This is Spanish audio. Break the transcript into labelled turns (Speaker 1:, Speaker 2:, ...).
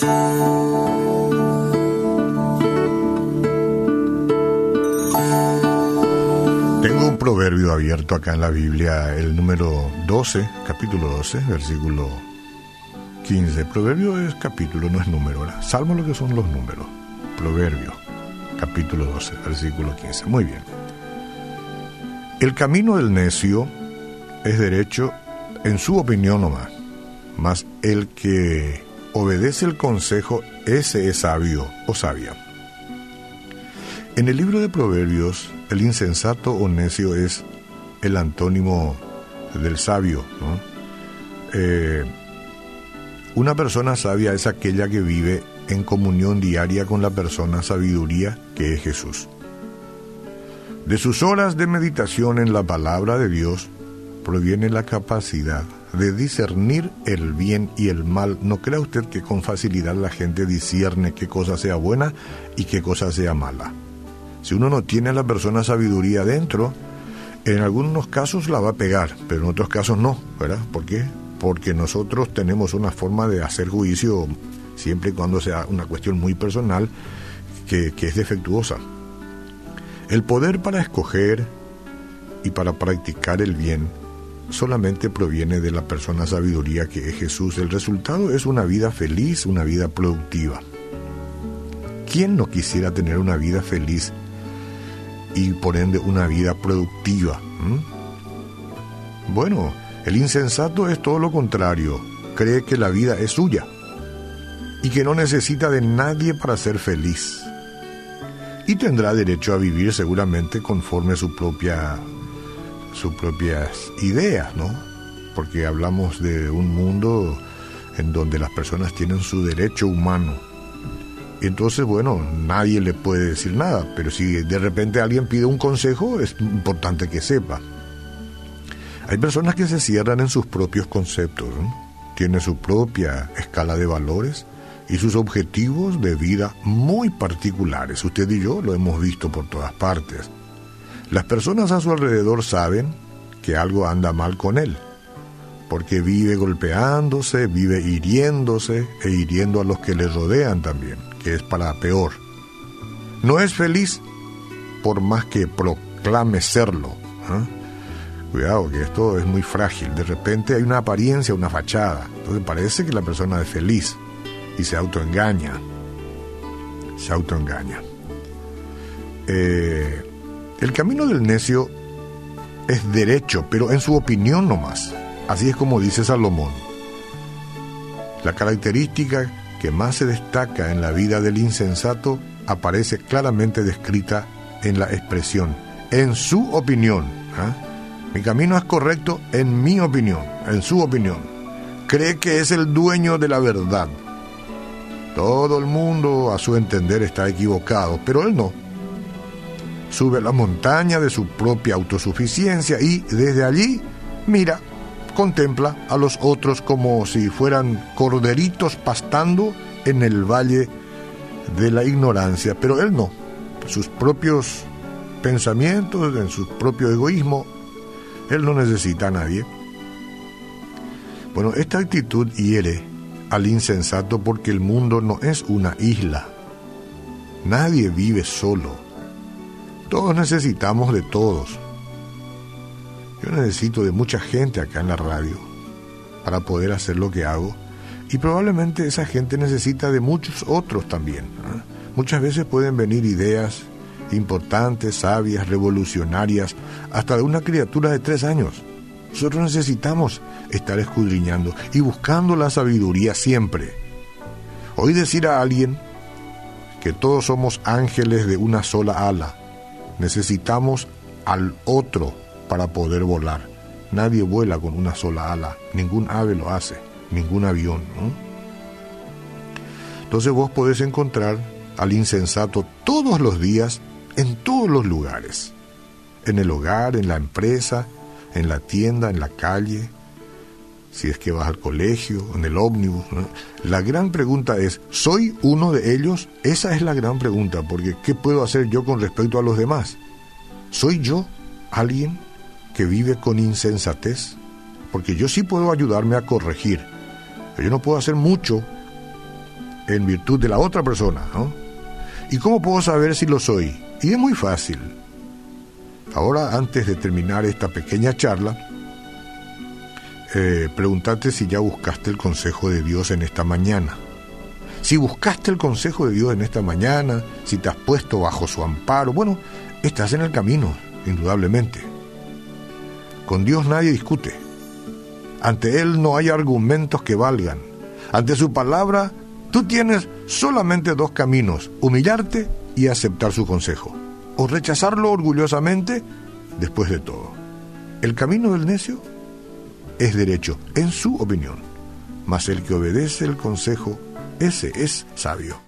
Speaker 1: Tengo un proverbio abierto acá en la Biblia, el número 12, capítulo 12, versículo 15. Proverbio es capítulo, no es número. Salmo lo que son los números. Proverbio, capítulo 12, versículo 15. Muy bien. El camino del necio es derecho en su opinión nomás, mas el que obedece el consejo, ese es sabio o sabia. En el libro de Proverbios, el insensato o necio es el antónimo del sabio. Eh, una persona sabia es aquella que vive en comunión diaria con la persona sabiduría que es Jesús. De sus horas de meditación en la palabra de Dios proviene la capacidad de discernir el bien y el mal. No crea usted que con facilidad la gente discierne qué cosa sea buena y qué cosa sea mala. Si uno no tiene a la persona sabiduría dentro, en algunos casos la va a pegar, pero en otros casos no, ¿verdad? ¿Por qué? Porque nosotros tenemos una forma de hacer juicio, siempre y cuando sea una cuestión muy personal, que, que es defectuosa. El poder para escoger y para practicar el bien solamente proviene de la persona sabiduría que es Jesús. El resultado es una vida feliz, una vida productiva. ¿Quién no quisiera tener una vida feliz y por ende una vida productiva? ¿Mm? Bueno, el insensato es todo lo contrario, cree que la vida es suya y que no necesita de nadie para ser feliz. Y tendrá derecho a vivir seguramente conforme a su propia sus propias ideas, ¿no? Porque hablamos de un mundo en donde las personas tienen su derecho humano. Entonces, bueno, nadie le puede decir nada, pero si de repente alguien pide un consejo, es importante que sepa. Hay personas que se cierran en sus propios conceptos, tienen su propia escala de valores y sus objetivos de vida muy particulares. Usted y yo lo hemos visto por todas partes. Las personas a su alrededor saben que algo anda mal con él, porque vive golpeándose, vive hiriéndose e hiriendo a los que le rodean también, que es para peor. No es feliz por más que proclame serlo. ¿ah? Cuidado, que esto es muy frágil. De repente hay una apariencia, una fachada. Entonces parece que la persona es feliz y se autoengaña. Se autoengaña. Eh, el camino del necio es derecho, pero en su opinión nomás. Así es como dice Salomón. La característica que más se destaca en la vida del insensato aparece claramente descrita en la expresión, en su opinión. ¿ah? Mi camino es correcto en mi opinión, en su opinión. Cree que es el dueño de la verdad. Todo el mundo, a su entender, está equivocado, pero él no sube la montaña de su propia autosuficiencia y desde allí mira, contempla a los otros como si fueran corderitos pastando en el valle de la ignorancia, pero él no. Sus propios pensamientos, en su propio egoísmo, él no necesita a nadie. Bueno, esta actitud hiere al insensato porque el mundo no es una isla. Nadie vive solo todos necesitamos de todos. Yo necesito de mucha gente acá en la radio para poder hacer lo que hago y probablemente esa gente necesita de muchos otros también. Muchas veces pueden venir ideas importantes, sabias, revolucionarias, hasta de una criatura de tres años. Nosotros necesitamos estar escudriñando y buscando la sabiduría siempre. Hoy decir a alguien que todos somos ángeles de una sola ala Necesitamos al otro para poder volar. Nadie vuela con una sola ala, ningún ave lo hace, ningún avión. Entonces vos podés encontrar al insensato todos los días en todos los lugares, en el hogar, en la empresa, en la tienda, en la calle, si es que vas al colegio, en el ómnibus. La gran pregunta es, ¿soy uno de ellos? Esa es la gran pregunta, porque ¿qué puedo hacer yo con respecto a los demás? ¿Soy yo alguien que vive con insensatez? Porque yo sí puedo ayudarme a corregir, pero yo no puedo hacer mucho en virtud de la otra persona, ¿no? ¿Y cómo puedo saber si lo soy? Y es muy fácil. Ahora, antes de terminar esta pequeña charla, eh, si ya buscaste el consejo de Dios en esta mañana. Si buscaste el consejo de Dios en esta mañana, si te has puesto bajo su amparo, bueno, estás en el camino, indudablemente. Con Dios nadie discute. Ante Él no hay argumentos que valgan. Ante su palabra, tú tienes solamente dos caminos, humillarte y aceptar su consejo, o rechazarlo orgullosamente después de todo. El camino del necio es derecho, en su opinión, mas el que obedece el consejo, ese es sabio.